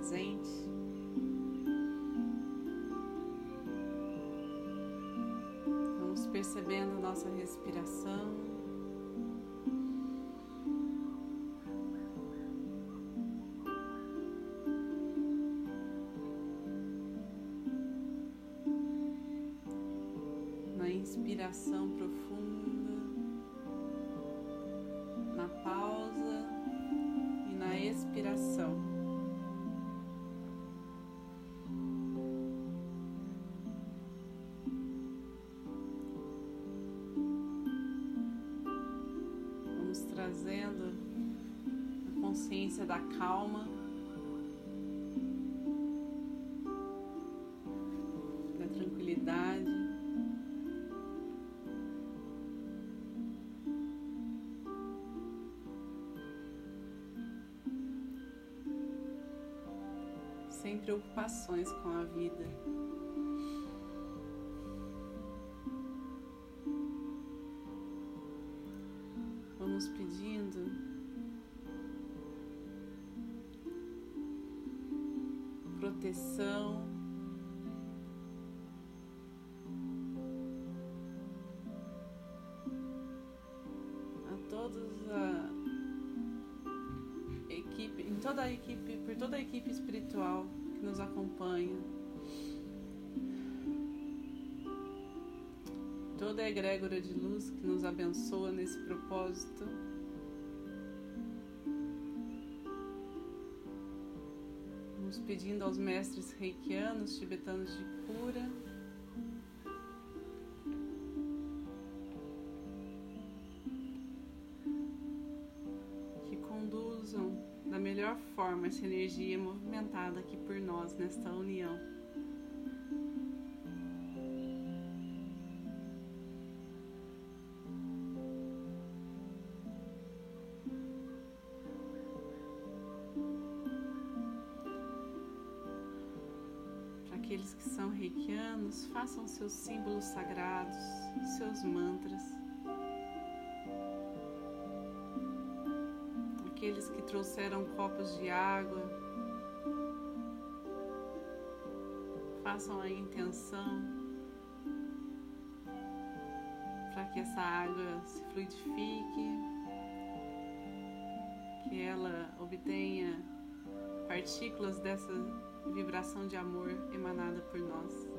presente. Vamos percebendo nossa respiração. Consciência da calma. da tranquilidade. sem preocupações com a vida. Proteção. a todos a equipe, em toda a equipe, por toda a equipe espiritual que nos acompanha, toda a egrégora de luz que nos abençoa nesse propósito. Pedindo aos mestres reikianos, tibetanos de cura, melhor forma essa energia movimentada aqui por nós nesta união. Aqueles que são reikianos, façam seus símbolos sagrados, seus mantras. aqueles que trouxeram copos de água. Façam a intenção para que essa água se fluidifique, que ela obtenha partículas dessa vibração de amor emanada por nós.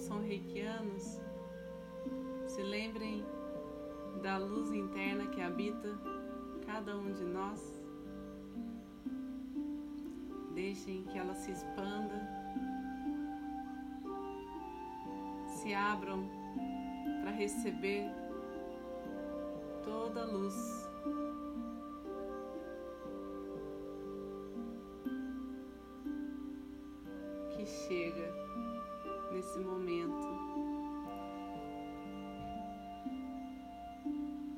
são reikianos, se lembrem da luz interna que habita cada um de nós. Deixem que ela se expanda, se abram para receber toda a luz. Que chega nesse momento,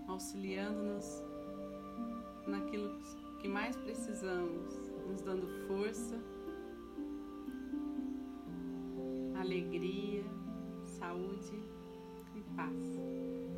auxiliando-nos naquilo que mais precisamos, nos dando força, alegria, saúde e paz.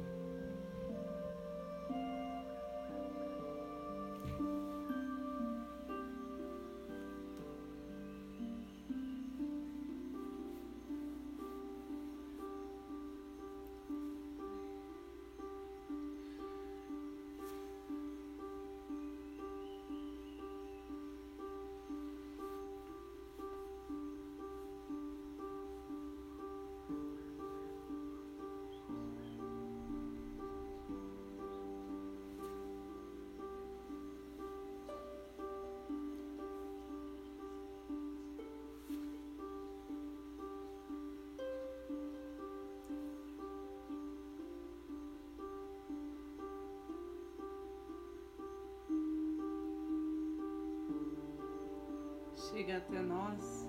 Chega até nós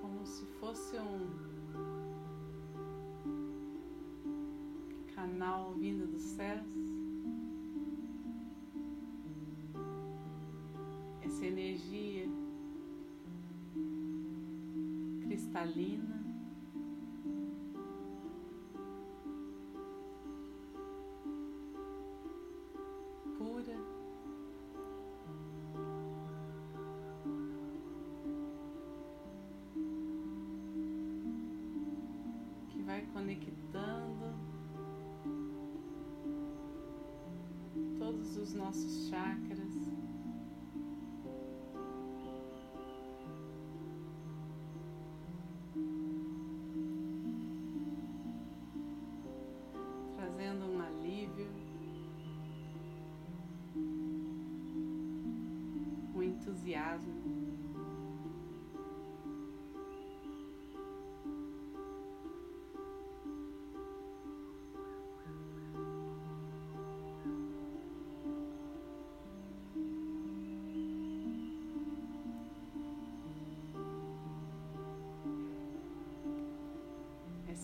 como se fosse um canal vindo dos céus. Essa energia cristalina vai conectando todos os nossos chakras.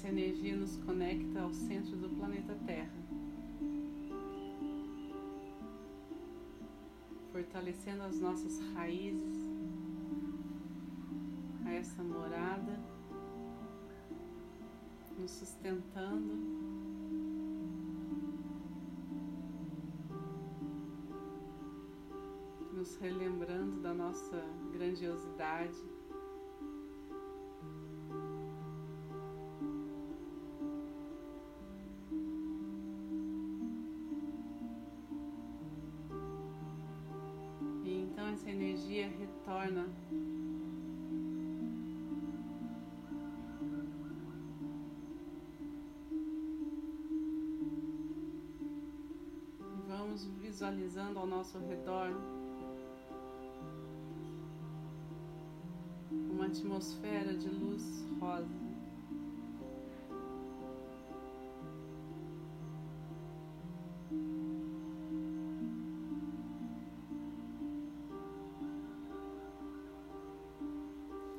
Essa energia nos conecta ao centro do planeta Terra, fortalecendo as nossas raízes a essa morada, nos sustentando. Nos relembrando da nossa grandiosidade. Visualizando ao nosso redor uma atmosfera de luz rosa.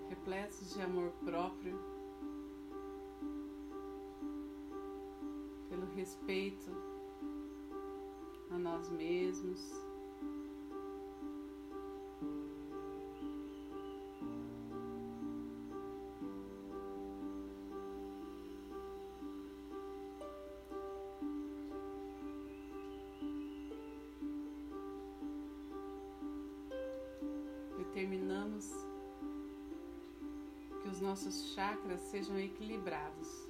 repletos de amor próprio, pelo respeito nós mesmos. Determinamos que os nossos chakras sejam equilibrados.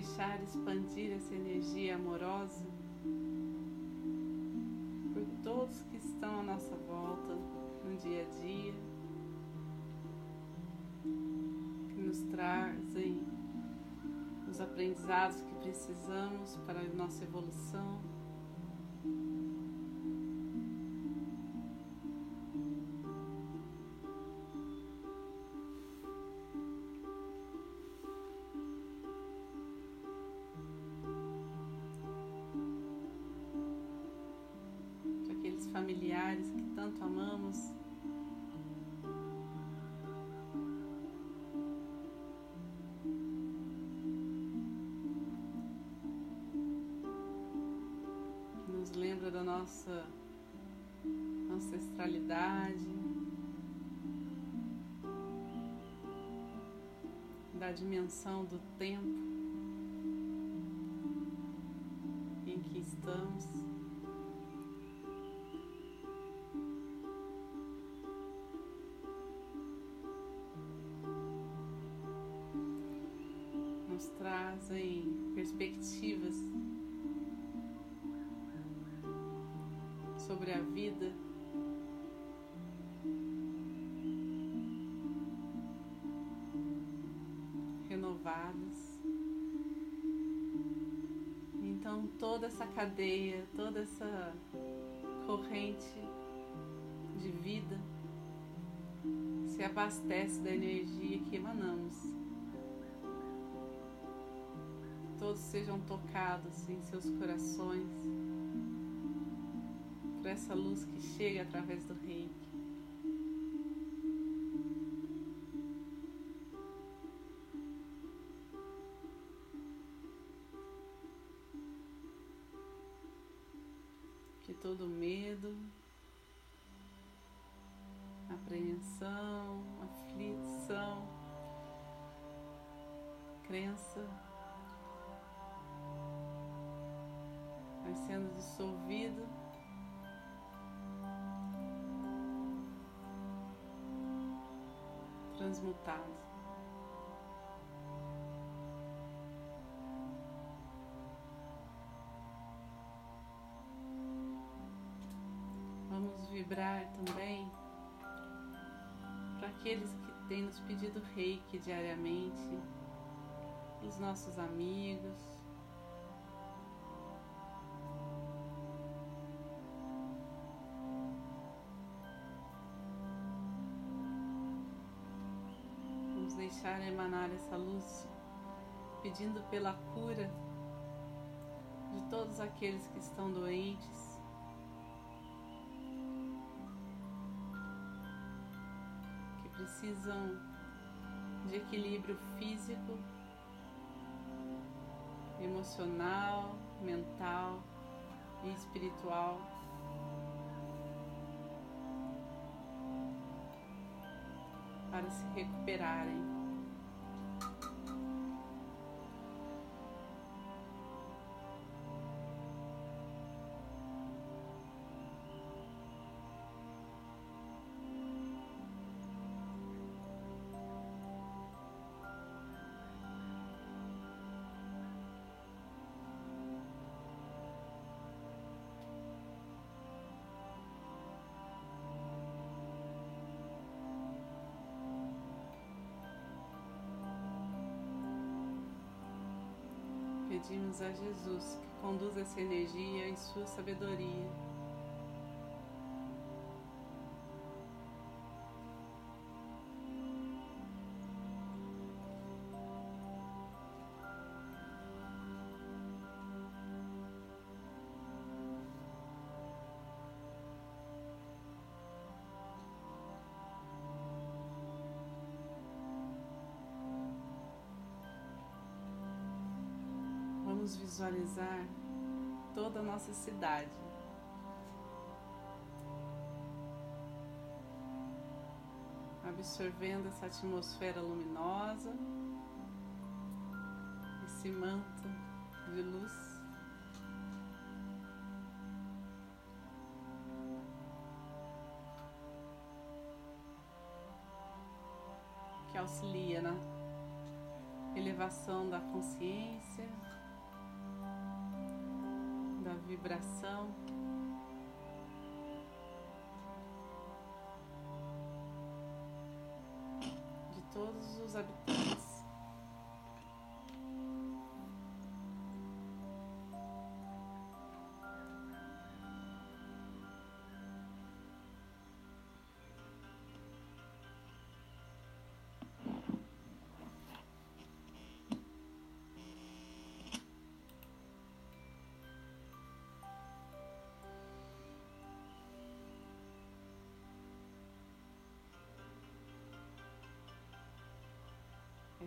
Deixar expandir essa energia amorosa por todos que estão à nossa volta no dia a dia, que nos trazem os aprendizados que precisamos para a nossa evolução. Que tanto amamos. Nos lembra da nossa ancestralidade, da dimensão do tempo nos trazem perspectivas sobre a vida. Renovadas. Então, toda essa cadeia, toda essa corrente de vida se abastece da energia que emanamos. Sejam tocados em seus corações por essa luz que chega através do reiki. Que todo medo, apreensão, aflição, crença sendo dissolvido. Transmutado. Vamos vibrar também para aqueles que têm nos pedido reiki diariamente, os nossos amigos, deixar emanar essa luz, pedindo pela cura de todos aqueles que estão doentes. Que precisam de equilíbrio físico, emocional, mental e espiritual. Para se recuperarem. Pedimos a Jesus que conduza essa energia em sua sabedoria. Vamos visualizar toda a nossa cidade. Absorvendo essa atmosfera luminosa, esse manto de luz. Que auxilia na elevação da consciência, vibração. De todos os habitantes.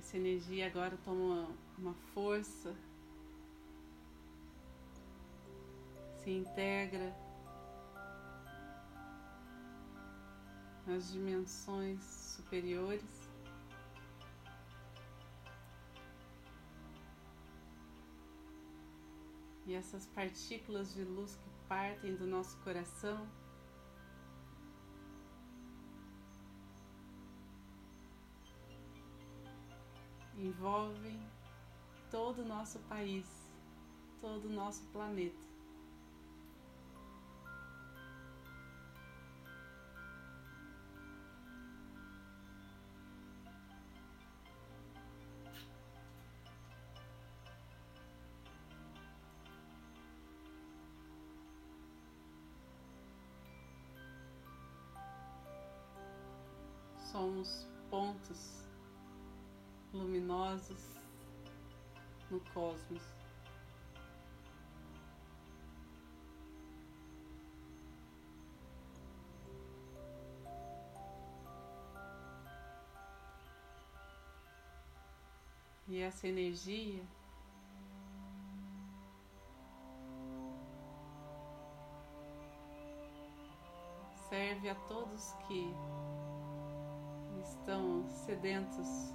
Essa energia agora toma uma força, se integra nas dimensões superiores. E essas partículas de luz que partem do nosso coração envolvem todo o nosso país, todo o nosso planeta. Somos pontos luminosos no cosmos. E essa energia serve a todos que estão sedentos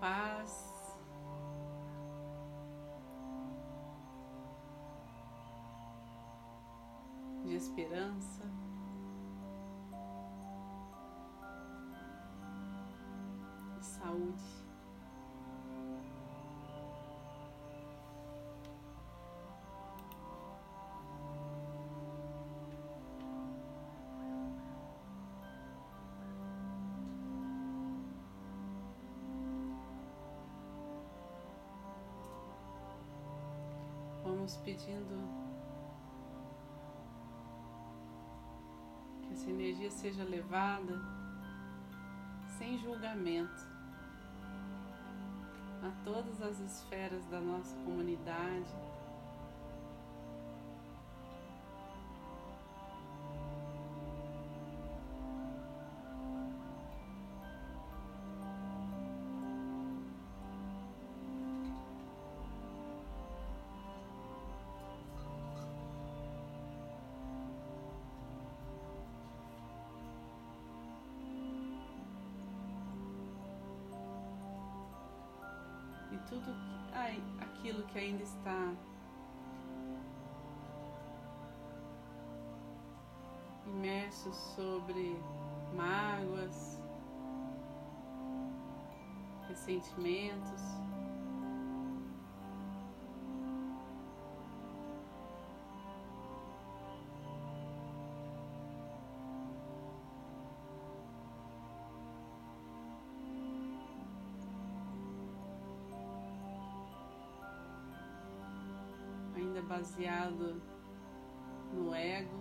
paz, de esperança. Pedindo que essa energia seja levada sem julgamento a todas as esferas da nossa comunidade. Ai, aquilo que ainda está imerso sobre mágoas, ressentimentos. Baseado no ego,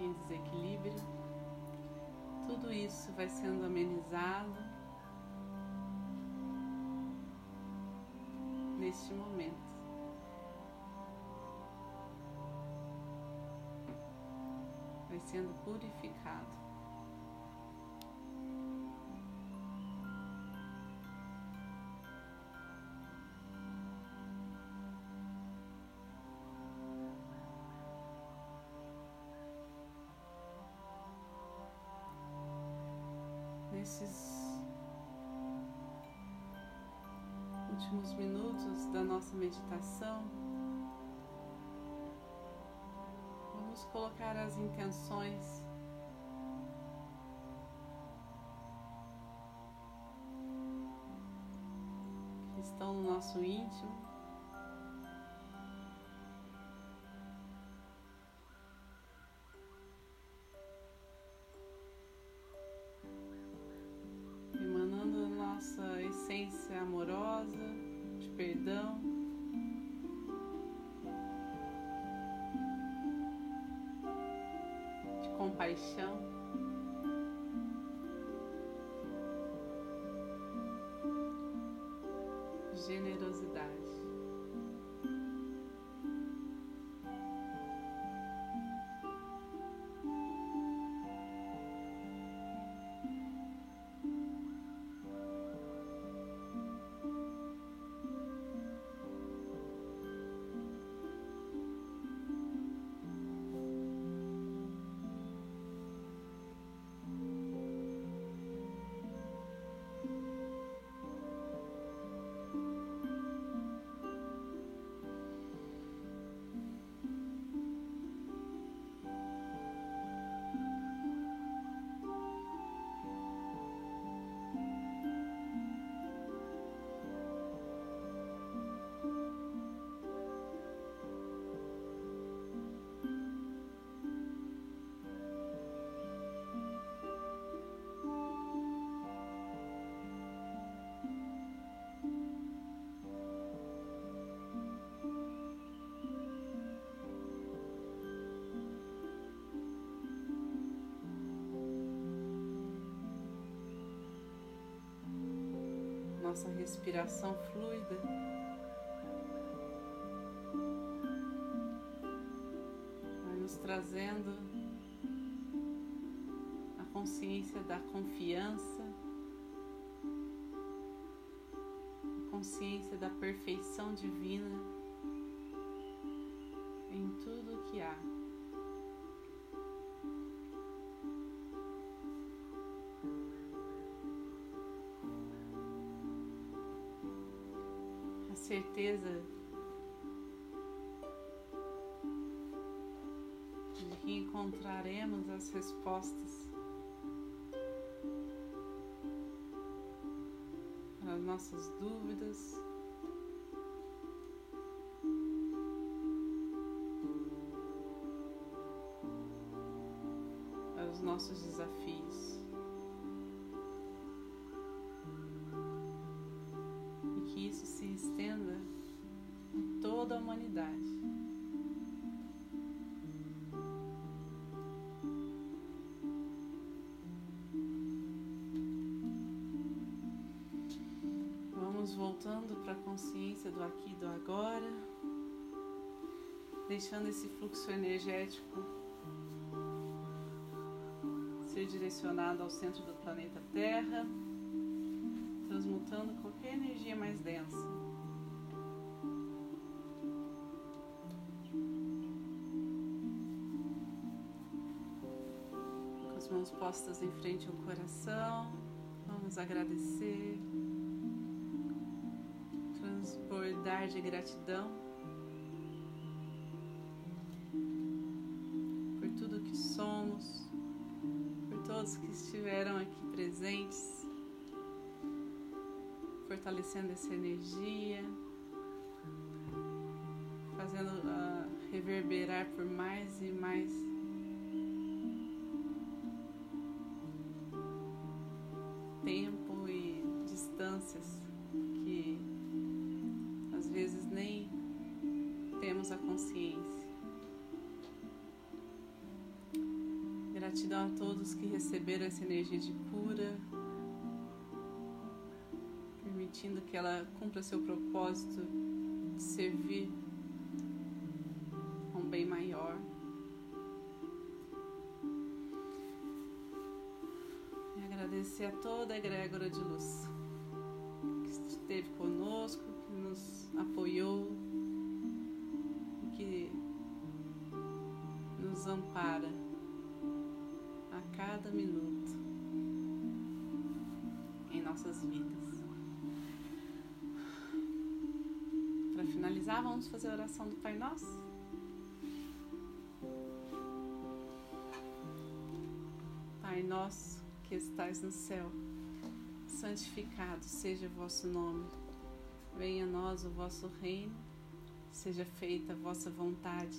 em desequilíbrio. Tudo isso vai sendo amenizado neste momento. Vai sendo purificado. Últimos minutos da nossa meditação, vamos colocar as intenções que estão no nosso íntimo. Perdão. De compaixão. Nossa respiração fluida. Vai nos trazendo a consciência da confiança, a consciência da perfeição divina encontraremos as respostas para as nossas dúvidas. Para os nossos desafios. estenda em toda a humanidade. A consciência do aqui e do agora, deixando esse fluxo energético ser direcionado ao centro do planeta Terra, transmutando qualquer energia mais densa. mãos postas em frente ao coração. Vamos agradecer, de gratidão por tudo que somos, por todos que estiveram aqui presentes, fortalecendo essa energia, fazendo uh, reverberar por mais e mais. Tempo e distâncias a consciência. Gratidão a todos que receberam essa energia de cura, permitindo que ela cumpra seu propósito de servir a um bem maior. agradecer a toda a egrégora de luz que esteve conosco, que nos apoiou, nos ampara a cada minuto em nossas vidas. Para finalizar, vamos fazer a oração do Pai Nosso? Pai Nosso que estais no céu, santificado seja o vosso nome. Venha a nós o vosso reino, seja feita a vossa vontade,